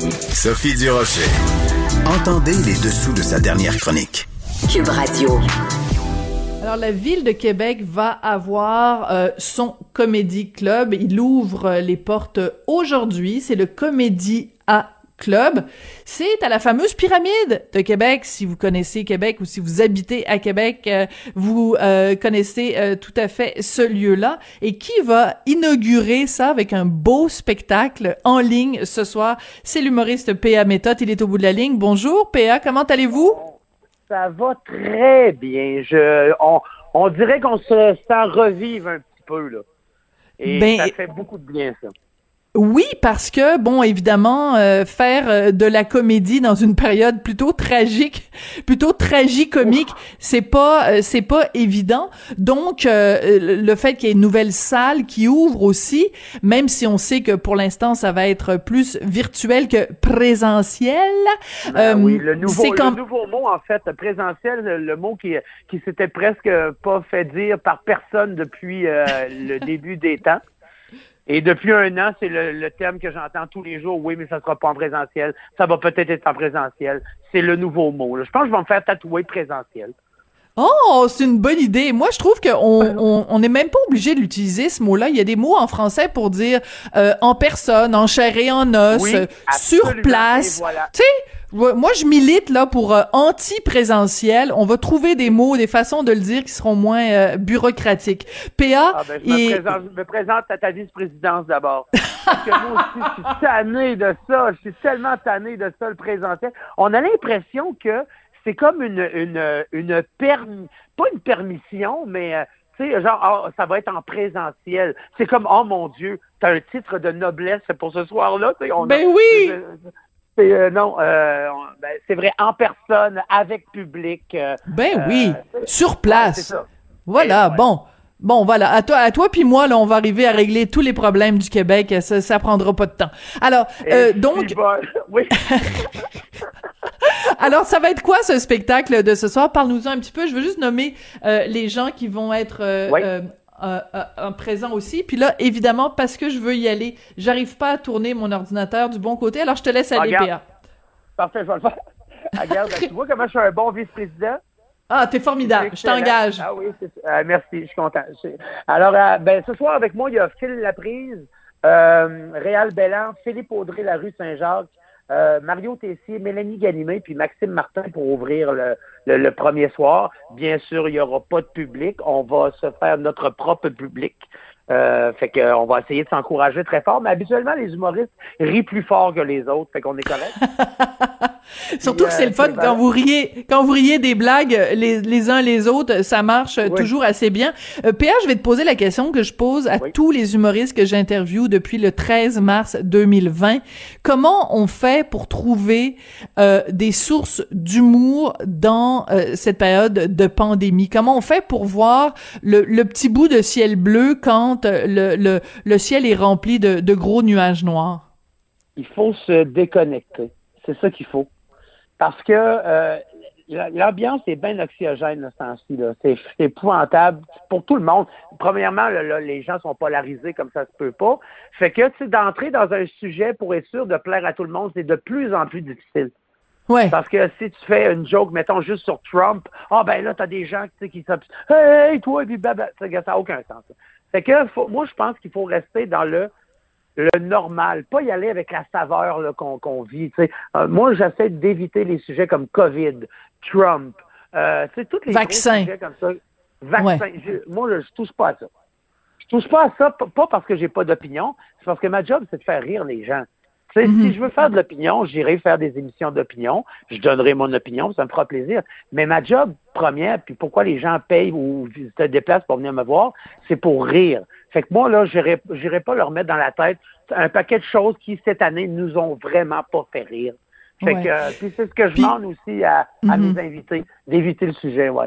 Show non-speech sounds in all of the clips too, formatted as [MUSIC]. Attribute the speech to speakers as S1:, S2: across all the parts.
S1: Sophie Durocher. Entendez les dessous de sa dernière chronique.
S2: Cube Radio.
S3: Alors, la ville de Québec va avoir euh, son Comédie Club. Il ouvre les portes aujourd'hui. C'est le Comédie A Club. C'est à la fameuse pyramide de Québec. Si vous connaissez Québec ou si vous habitez à Québec, euh, vous euh, connaissez euh, tout à fait ce lieu-là. Et qui va inaugurer ça avec un beau spectacle en ligne ce soir? C'est l'humoriste P.A. Méthode. Il est au bout de la ligne. Bonjour, P.A. Comment allez-vous?
S4: Ça va très bien. Je, on, on dirait qu'on se sent revivre un petit peu, là. Et
S3: Ben,
S4: ça fait beaucoup de bien, ça.
S3: Oui, parce que bon, évidemment, euh, faire euh, de la comédie dans une période plutôt tragique, [LAUGHS] plutôt tragicomique, c'est pas euh, c'est pas évident. Donc euh, le fait qu'il y ait une nouvelle salle qui ouvre aussi, même si on sait que pour l'instant ça va être plus virtuel que présentiel.
S4: Ah
S3: euh,
S4: oui, le nouveau,
S3: c'est
S4: le
S3: comme
S4: nouveau mot, en fait, présentiel, le, le mot qui, qui s'était presque pas fait dire par personne depuis euh, le [LAUGHS] début des temps. Et depuis un an, c'est le, le terme que j'entends tous les jours. Oui, mais ça sera pas en présentiel. Ça va peut-être être en présentiel. C'est le nouveau mot. là. Je pense que je vais me faire tatouer présentiel.
S3: Oh, c'est une bonne idée. Moi, je trouve qu'on on, on n'est même pas obligé de l'utiliser ce mot-là. Il y a des mots en français pour dire euh, en personne, en chair et en os,
S4: Oui,
S3: euh, sur place.
S4: Voilà.
S3: Tu sais, moi, je milite là pour euh, anti-présentiel. On va trouver des mots, des façons de le dire qui seront moins euh, bureaucratiques. PA
S4: Ah ben, je me,
S3: et
S4: présente, je me présente à ta vice-présidence d'abord. Parce que moi aussi, je suis tanné de ça. Je suis tellement tanné de ça, le présentiel. On a l'impression que c'est comme une, une, une permis, pas une permission, mais euh, tu sais, genre, ah, ça va être en présentiel. C'est comme, oh mon Dieu, t'as un titre de noblesse pour ce soir-là. a-
S3: Ben oui!
S4: c'est, euh, non, euh, on- ben, c'est vrai, en personne, avec public. euh,
S3: ben oui, sur place.
S4: c'est ça.
S3: Voilà,
S4: ouais.
S3: bon. Bon, voilà. À toi, à toi puis moi, là, on va arriver à régler tous les problèmes du Québec. Ça, ça prendra pas de temps. Alors, euh, donc,
S4: bon. oui. [LAUGHS]
S3: Alors, ça va être quoi ce spectacle de ce soir? Parle-nous-en un petit peu. Je veux juste nommer euh, les gens qui vont être euh,
S4: Oui.
S3: euh, euh, présents aussi. Puis là, évidemment, parce que je veux y aller, j'arrive pas à tourner mon ordinateur du bon côté. Alors, je te laisse aller,
S4: Regarde.
S3: PA.
S4: Parfait, je vais le faire. Ah, Regarde, tu vois comment je suis un bon vice-président?
S3: Ah, t'es formidable. Je t'engage.
S4: Ah oui. Euh, merci, je suis content. Alors, euh, ben, ce soir avec moi, il y a Phil Laprise, euh, Réal Bellan, Philippe Audrey, la rue Saint-Jacques, euh, Mario Tessier, Mélanie Ganimé, puis Maxime Martin pour ouvrir le, premier soir. Bien sûr, il n'y aura pas de public. On va se faire notre propre public. Euh, fait que, euh, on va essayer de s'encourager très fort, mais habituellement, les humoristes rient plus fort que les autres, fait qu'on est correct. [LAUGHS] [LAUGHS]
S3: Surtout que c'est
S4: euh,
S3: le fun quand vous riez, quand vous riez des blagues les, les uns les autres, ça marche
S4: Oui.
S3: toujours assez bien. Euh, PA, je vais te poser la question que je pose à
S4: Oui.
S3: tous les humoristes que j'interviewe depuis le 13 mars 2020. Comment on fait pour trouver euh, des sources d'humour dans euh, cette période de pandémie? Comment on fait pour voir le, le petit bout de ciel bleu quand euh, le, le, le ciel est rempli de, de gros nuages noirs?
S4: il faut se déconnecter. C'est ça qu'il faut. Parce que euh, la- l'ambiance est bien oxygène là, ce temps-ci. C'est épouvantable pour tout le monde. Premièrement, là, là, les gens sont polarisés comme ça se peut pas. Fait que tu sais, d'entrer dans un sujet pour être sûr de plaire à tout le monde, c'est de plus en plus difficile.
S3: Ouais.
S4: Parce que si tu fais une joke, mettons, juste sur Trump, ah ben là, t'as des gens qui s'obs... Hey, toi, puis blabla. Ça n'a aucun sens. Fait que faut- moi, je pense qu'il faut rester dans le le normal, pas y aller avec la saveur qu'on vit. Euh, moi, j'essaie d'éviter les sujets comme COVID, Trump, euh, tous les
S3: Vaccin.
S4: sujets comme ça. Vaccin. Je- moi, là, je touche pas à ça. Je touche pas à ça, pas parce que j'ai pas d'opinion, c'est parce que ma job, c'est de faire rire les gens. Tu sais, Si je veux faire de l'opinion, j'irai faire des émissions d'opinion, je donnerai mon opinion, ça me fera plaisir. Mais ma job première, puis pourquoi les gens payent ou se déplacent pour venir me voir, c'est pour rire. Fait que moi, là, j'irai j'irai pas leur mettre dans la tête un paquet de choses qui, cette année, nous ont vraiment pas fait rire. Fait
S3: Ouais.
S4: que, euh, puis c'est ce que je
S3: Puis-
S4: demande aussi à, à
S3: Mhm.
S4: mes invités, d'éviter le sujet, ouais.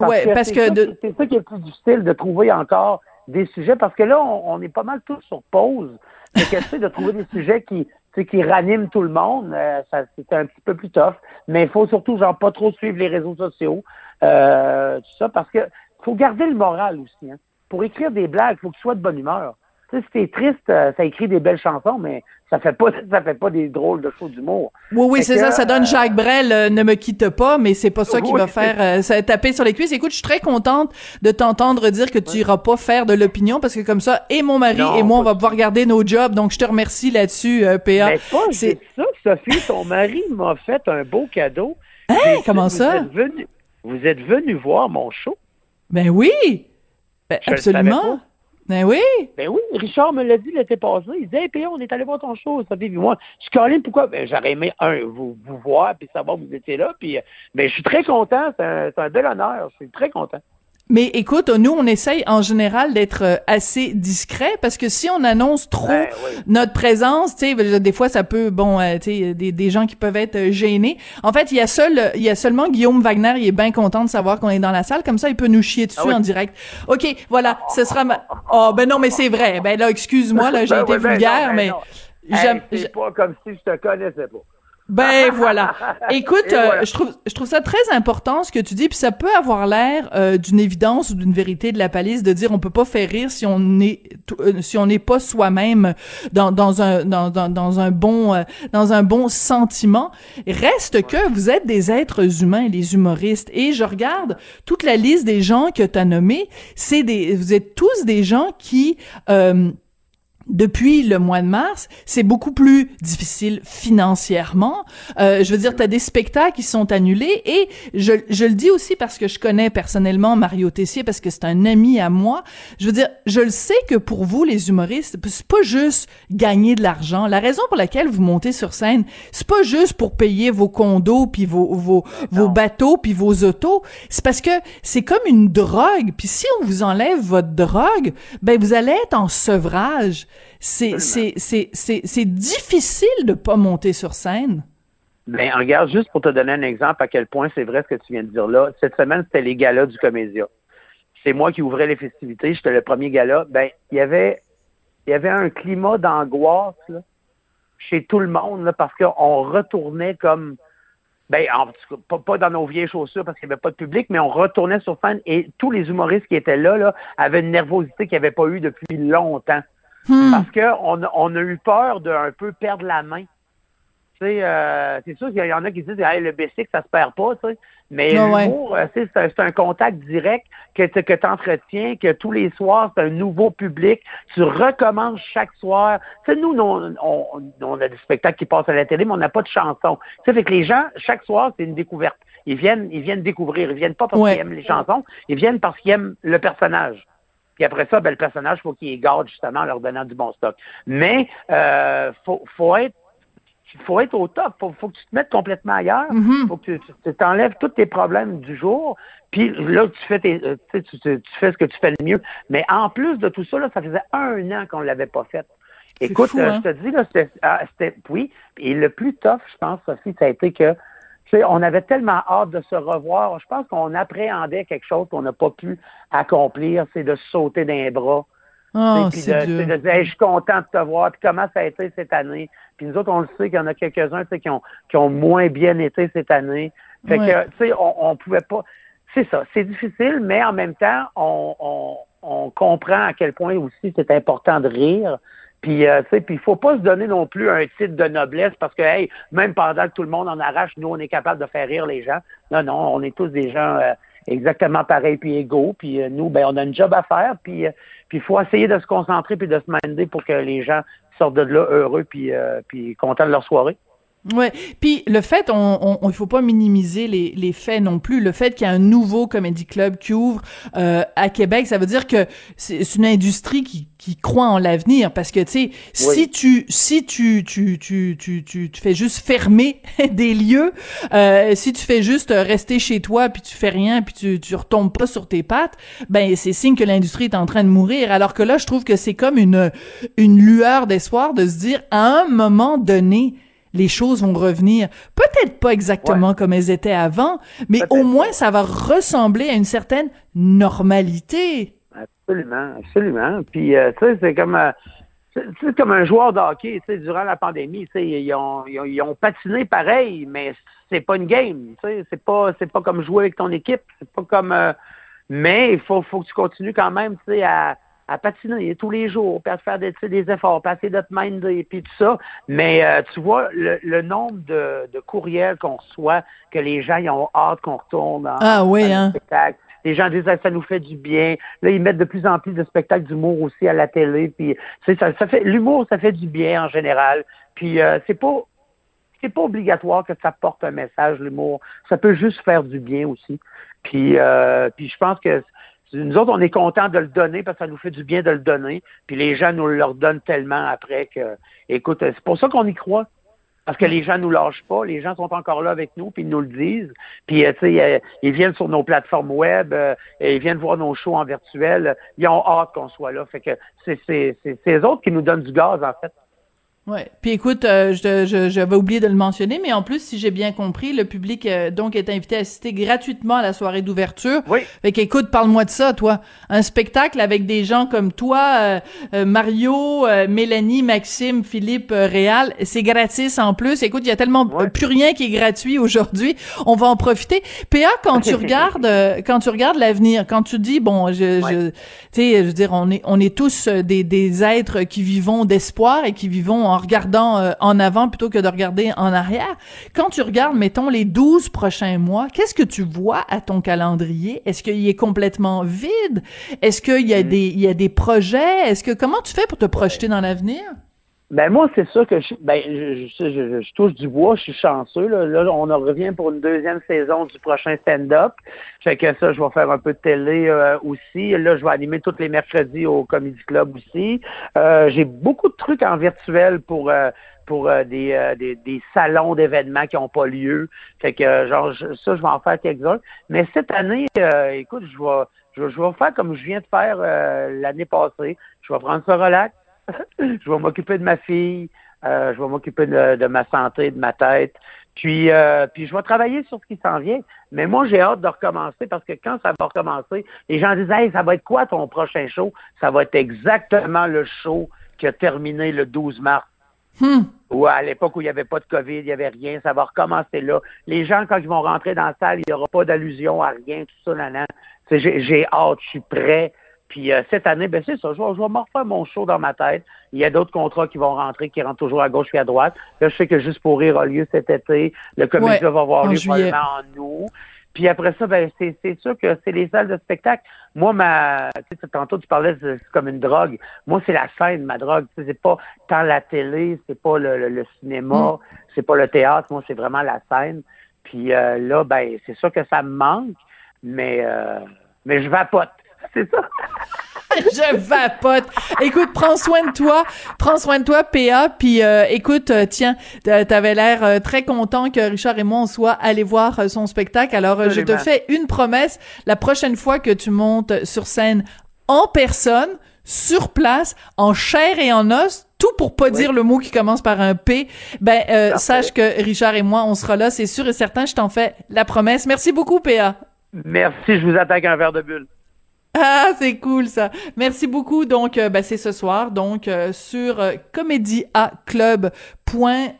S3: Ouais, parce que de-
S4: c'est ça qui est le plus difficile de trouver encore des sujets, parce que là, on, on est pas mal tous sur pause. Fait que, de trouver des sujets qui, qui raniment tout le monde, euh, ça, c'est un petit peu plus tough. Mais il faut surtout, genre, pas trop suivre les réseaux sociaux, euh, tout ça, parce que faut garder le moral aussi, hein. Pour écrire des blagues, il faut que tu sois de bonne humeur. Tu sais, si t'es triste, euh, ça écrit des belles chansons, mais ça fait pas, [LAUGHS] ça fait pas des drôles de shows d'humour.
S3: Oui, oui, c'est ça. Ça donne
S4: euh,
S3: Jacques Brel, euh, ne me quitte pas, mais c'est pas ça [LAUGHS] qui
S4: Oui.
S3: va faire euh, ça, taper sur les cuisses. Écoute, je suis très contente de t'entendre dire que tu iras pas faire de l'opinion parce que comme ça, et mon mari
S4: Non,
S3: et moi, on va pouvoir garder nos jobs. Donc, je te remercie là-dessus, euh, PA. C'est-
S4: ça, Sophie, ton mari m'a fait un beau cadeau.
S3: Hein? Comment
S4: vous
S3: ça?
S4: Êtes venu, vous êtes venu voir mon show.
S3: Ben oui! Ben,
S4: Je
S3: absolument! Ben oui!
S4: Ben oui, Richard me l'a dit l'été passé. Il dit, hey, P.A., on est allé voir ton show, Sophie. Puis moi, je suis calé, pourquoi? Ben, j'aurais aimé, un, vous, vous voir, puis savoir que vous étiez là. Puis, euh, ben, je suis très content. C'est un, un bel honneur. Je suis très content.
S3: Mais écoute, nous, on essaye en général d'être euh, assez discret parce que si on annonce trop
S4: Ben oui.
S3: notre présence, tu sais, des fois ça peut, bon, euh, tu sais, des, des gens qui peuvent être euh, gênés. En fait, il y a seul, il y a seulement Guillaume Wagner, il est bien content de savoir qu'on est dans la salle, comme ça, il peut nous chier dessus
S4: Ah oui.
S3: en direct. Ok, voilà, ce sera ma. Oh ben non, mais c'est vrai. Ben là, excuse-moi, là, j'ai
S4: Ben
S3: été
S4: oui, ben
S3: vulgaire,
S4: non, ben
S3: mais.
S4: Hey, c'est pas comme si je te connaissais pas.
S3: Ben voilà. [LAUGHS] Écoute, euh, je trouve je trouve ça très important ce que tu dis, puis ça peut avoir l'air euh, d'une évidence ou d'une vérité de la palisse de dire on peut pas faire rire si on est euh, si on n'est pas soi-même dans dans un dans, dans, dans un bon euh, dans un bon sentiment. Reste que vous êtes des êtres humains les humoristes et je regarde toute la liste des gens que tu as nommés, c'est des vous êtes tous des gens qui euh, depuis le mois de mars, c'est beaucoup plus difficile financièrement. Euh, je veux dire, tu as des spectacles qui sont annulés et je, je le dis aussi parce que je connais personnellement Mario Tessier parce que c'est un ami à moi. Je veux dire, je le sais que pour vous, les humoristes, c'est pas juste gagner de l'argent. La raison pour laquelle vous montez sur scène, c'est pas juste pour payer vos condos puis vos, vos, vos bateaux puis vos autos. C'est parce que c'est comme une drogue. Puis si on vous enlève votre drogue, ben vous allez être en sevrage. C'est c'est c'est c'est c'est difficile de pas monter sur scène.
S4: Ben, regarde, juste pour te donner un exemple à quel point c'est vrai ce que tu viens de dire là. Cette semaine, c'était les galas du Comédia. C'est moi qui ouvrais les festivités. J'étais le premier gala. Ben, il y avait, il y avait un climat d'angoisse, chez tout le monde, là, parce qu'on retournait comme, ben, en tout cas, pas, pas dans nos vieilles chaussures parce qu'il n'y avait pas de public, mais on retournait sur scène et tous les humoristes qui étaient là, là, avaient une nervosité qu'ils n'avaient pas eu depuis longtemps.
S3: Hmm.
S4: Parce qu'on a, on a eu peur d'un peu perdre la main. Euh, c'est sûr qu'il y en a qui disent hey, le basic, ça se perd pas. Mais l'humour, euh, c'est un, c'est un contact direct que tu que entretiens, que tous les soirs, c'est un nouveau public. Tu recommences chaque soir. Nous, on, on, on a des spectacles qui passent à la télé, mais on n'a pas de chansons. Tu sais, fait que les gens, chaque soir, c'est une découverte. Ils viennent, ils viennent découvrir. Ils viennent pas parce
S3: Ouais.
S4: qu'ils aiment les chansons, ils viennent parce qu'ils aiment le personnage. Puis après ça, ben, le personnage, faut qu'il garde justement en leur donnant du bon stock. Mais euh, faut, faut être faut être au top. Faut, faut que tu te mettes complètement ailleurs.
S3: Mhm.
S4: Faut que tu, t'enlèves tous tes problèmes du jour. Puis là, tu fais tes, euh, tu, sais, tu, tu- fais ce que tu fais le mieux. Mais en plus de tout ça, là, ça faisait un an qu'on l'avait pas fait. Écoute,
S3: fou,
S4: euh,
S3: hein?
S4: je te dis, là, c'était, ah, c'était- oui. Et le plus tough, je pense, Sophie, ça a été que, tu sais, on avait tellement hâte de se revoir. Je pense qu'on appréhendait quelque chose qu'on n'a pas pu accomplir, c'est de sauter d'un bras.
S3: Oh,
S4: Puis
S3: c'est
S4: de, dire, Hey, je suis content de te voir, puis comment ça a été cette année? Puis nous autres, on le sait qu'il y en a quelques-uns tu sais, qui ont, qui ont moins bien été cette année. Fait
S3: Ouais.
S4: que, tu sais, on, on pouvait pas. C'est ça, c'est difficile, mais en même temps, on, on, on comprend à quel point aussi c'est important de rire. Puis, euh, tu sais, puis il faut pas se donner non plus un titre de noblesse parce que, hey, même pendant que tout le monde en arrache, nous, on est capable de faire rire les gens. Non, non, on est tous des gens euh, exactement pareils puis égaux. Puis euh, nous, ben, on a une job à faire. Puis, euh, puis il faut essayer de se concentrer puis de se minder pour que les gens sortent de là heureux puis, euh, puis contents de leur soirée.
S3: Ouais. Puis le fait, on, on, on- il faut pas minimiser les, les faits non plus. Le fait qu'il y a un nouveau comédie club qui ouvre euh, à Québec, ça veut dire que c'est une industrie qui, qui croit en l'avenir. Parce que tu sais, si tu si tu tu, tu tu tu tu fais juste fermer [LAUGHS] des lieux, euh, si tu fais juste rester chez toi puis tu fais rien puis tu tu retombes pas sur tes pattes, ben c'est signe que l'industrie est en train de mourir. Alors que là, je trouve que c'est comme une une lueur d'espoir de se dire à un moment donné les choses vont revenir. Peut-être pas exactement comme elles étaient avant, mais au moins ça va ressembler à une certaine normalité.
S4: Absolument, absolument. Puis, euh, tu sais, c'est comme... Euh, c'est comme un joueur de hockey, tu sais, durant la pandémie, tu sais, ils ont, ils, ont, patiné pareil, mais c'est pas une game, tu sais, c'est pas, c'est pas comme jouer avec ton équipe, c'est pas comme, euh, mais il faut, faut que tu continues quand même, tu sais, à, à patiner tous les jours, puis à faire des, des efforts, passer de te minder, puis tout ça. Mais euh, tu vois, le, nombre de, de courriels qu'on reçoit, que les gens ils ont hâte qu'on retourne en,
S3: ah, oui, hein?
S4: spectacle. Les gens disent ça nous fait du bien. Là, ils mettent de plus en plus de spectacles d'humour aussi à la télé. Puis ça, ça fait l'humour, ça fait du bien en général. Puis euh, c'est pas c'est pas obligatoire que ça porte un message l'humour. Ça peut juste faire du bien aussi. Puis euh, puis je pense que nous autres, on est contents de le donner parce que ça nous fait du bien de le donner. Puis les gens nous le donnent tellement après que, écoute, c'est pour ça qu'on y croit. Parce que les gens nous lâchent pas, les gens sont encore là avec nous, puis ils nous le disent. Puis, euh, tu sais, euh, ils viennent sur nos plateformes web, euh, ils viennent voir nos shows en virtuel. Ils ont hâte qu'on soit là. Fait que c'est ces autres qui nous donnent du gaz, en fait.
S3: Ouais. Puis écoute, euh, je, j'avais oublié de le mentionner, mais en plus, si j'ai bien compris, le public euh, donc est invité à assister gratuitement à la soirée d'ouverture.
S4: Oui.
S3: Fait qu'écoute, parle-moi de ça, toi. Un spectacle avec des gens comme toi, euh, Mario, Mélanie, Maxime, Philippe, Réal, c'est gratis en plus. Écoute, il y a tellement plus rien qui est gratuit aujourd'hui. On va en profiter. PA, quand tu [LAUGHS] regardes, quand tu regardes l'avenir, quand tu dis bon, je, je tu sais, je veux dire, on est on est tous des des êtres qui vivons d'espoir et qui vivons en regardant euh, en avant plutôt que de regarder en arrière. Quand tu regardes, mettons, les 12 prochains mois, qu'est-ce que tu vois à ton calendrier? Est-ce qu'il est complètement vide? Est-ce qu'il y a des, il y a des projets? Est-ce que, comment tu fais pour te projeter dans l'avenir?
S4: Ben moi, c'est ça que je, ben, je, je, je, touche du bois, je suis chanceux. Là. là, on en revient pour une deuxième saison du prochain stand-up. Fait que ça, je vais faire un peu de télé euh, aussi. Là, je vais animer tous les mercredis au Comedy Club aussi. Euh, j'ai beaucoup de trucs en virtuel pour euh, pour des, des, des, salons d'événements qui n'ont pas lieu. Fait que genre ça, je vais en faire quelques-uns. Mais cette année, écoute, je vais je, je, vais faire comme je viens de faire l'année passée. Je vais prendre ça relax [LAUGHS] je vais m'occuper de ma fille, euh, je vais m'occuper de, ma santé, de ma tête. Puis, euh, puis je vais travailler sur ce qui s'en vient. Mais moi, j'ai hâte de recommencer parce que quand ça va recommencer, les gens disent Hey, ça va être quoi ton prochain show? Ça va être exactement le show qui a terminé le 12 mars. Hmm. Ou à l'époque où il n'y avait pas de COVID, il n'y avait rien, ça va recommencer là. Les gens, quand ils vont rentrer dans la salle, il n'y aura pas d'allusion à rien, tout ça, là, J'ai hâte, je suis prêt. Puis euh, cette année, ben c'est ça, je vais, je vais me refaire mon show dans ma tête. Il y a d'autres contrats qui vont rentrer, qui rentrent toujours à gauche et à droite. Là, je sais que Juste pour rire a lieu cet été. Le comédie va avoir lieu probablement en août. Puis après ça, ben c'est, sûr que c'est les salles de spectacle. Moi, ma, tu sais, tantôt tu parlais c'est comme une drogue. Moi, c'est la scène, ma drogue. Tu sais, c'est pas tant la télé, c'est pas le, cinéma, mm. c'est pas le théâtre. Moi, c'est vraiment la scène. Puis euh, là, ben c'est sûr que ça me manque, mais euh, mais je vapote. [LAUGHS] C'est ça. [LAUGHS]
S3: je vapote. Écoute, prends soin de toi. Prends soin de toi, PA. Puis euh, écoute, euh, tiens, t'avais l'air euh, très content que Richard et moi on soit allés voir son spectacle. Alors je te fais une promesse. La prochaine fois que tu montes sur scène en personne, sur place, en chair et en os, tout pour pas dire le mot qui commence par un P, ben sache que Richard et moi on sera là, c'est sûr et certain. Je t'en fais la promesse. Merci beaucoup, PA.
S4: Merci. Je vous attaque un verre de bulle.
S3: Ah, c'est cool ça. Merci beaucoup. Donc, euh, ben, c'est ce soir, donc euh, sur euh, Club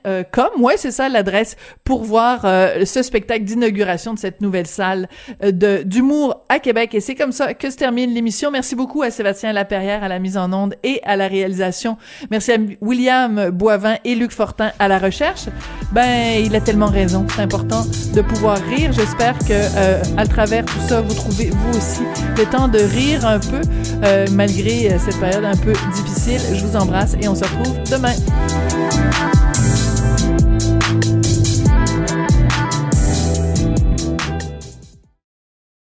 S3: euh, .com. Ouais, c'est ça l'adresse pour voir euh, ce spectacle d'inauguration de cette nouvelle salle euh, d'humour à Québec. Et c'est comme ça que se termine l'émission. Merci beaucoup à Sébastien Laperrière à la mise en onde et à la réalisation. Merci à William Boivin et Luc Fortin à la recherche. Ben, il a tellement raison. C'est important de pouvoir rire. J'espère que à travers tout ça, vous trouvez vous aussi le temps de rire un peu malgré cette période un peu difficile. Je vous embrasse et on se retrouve demain.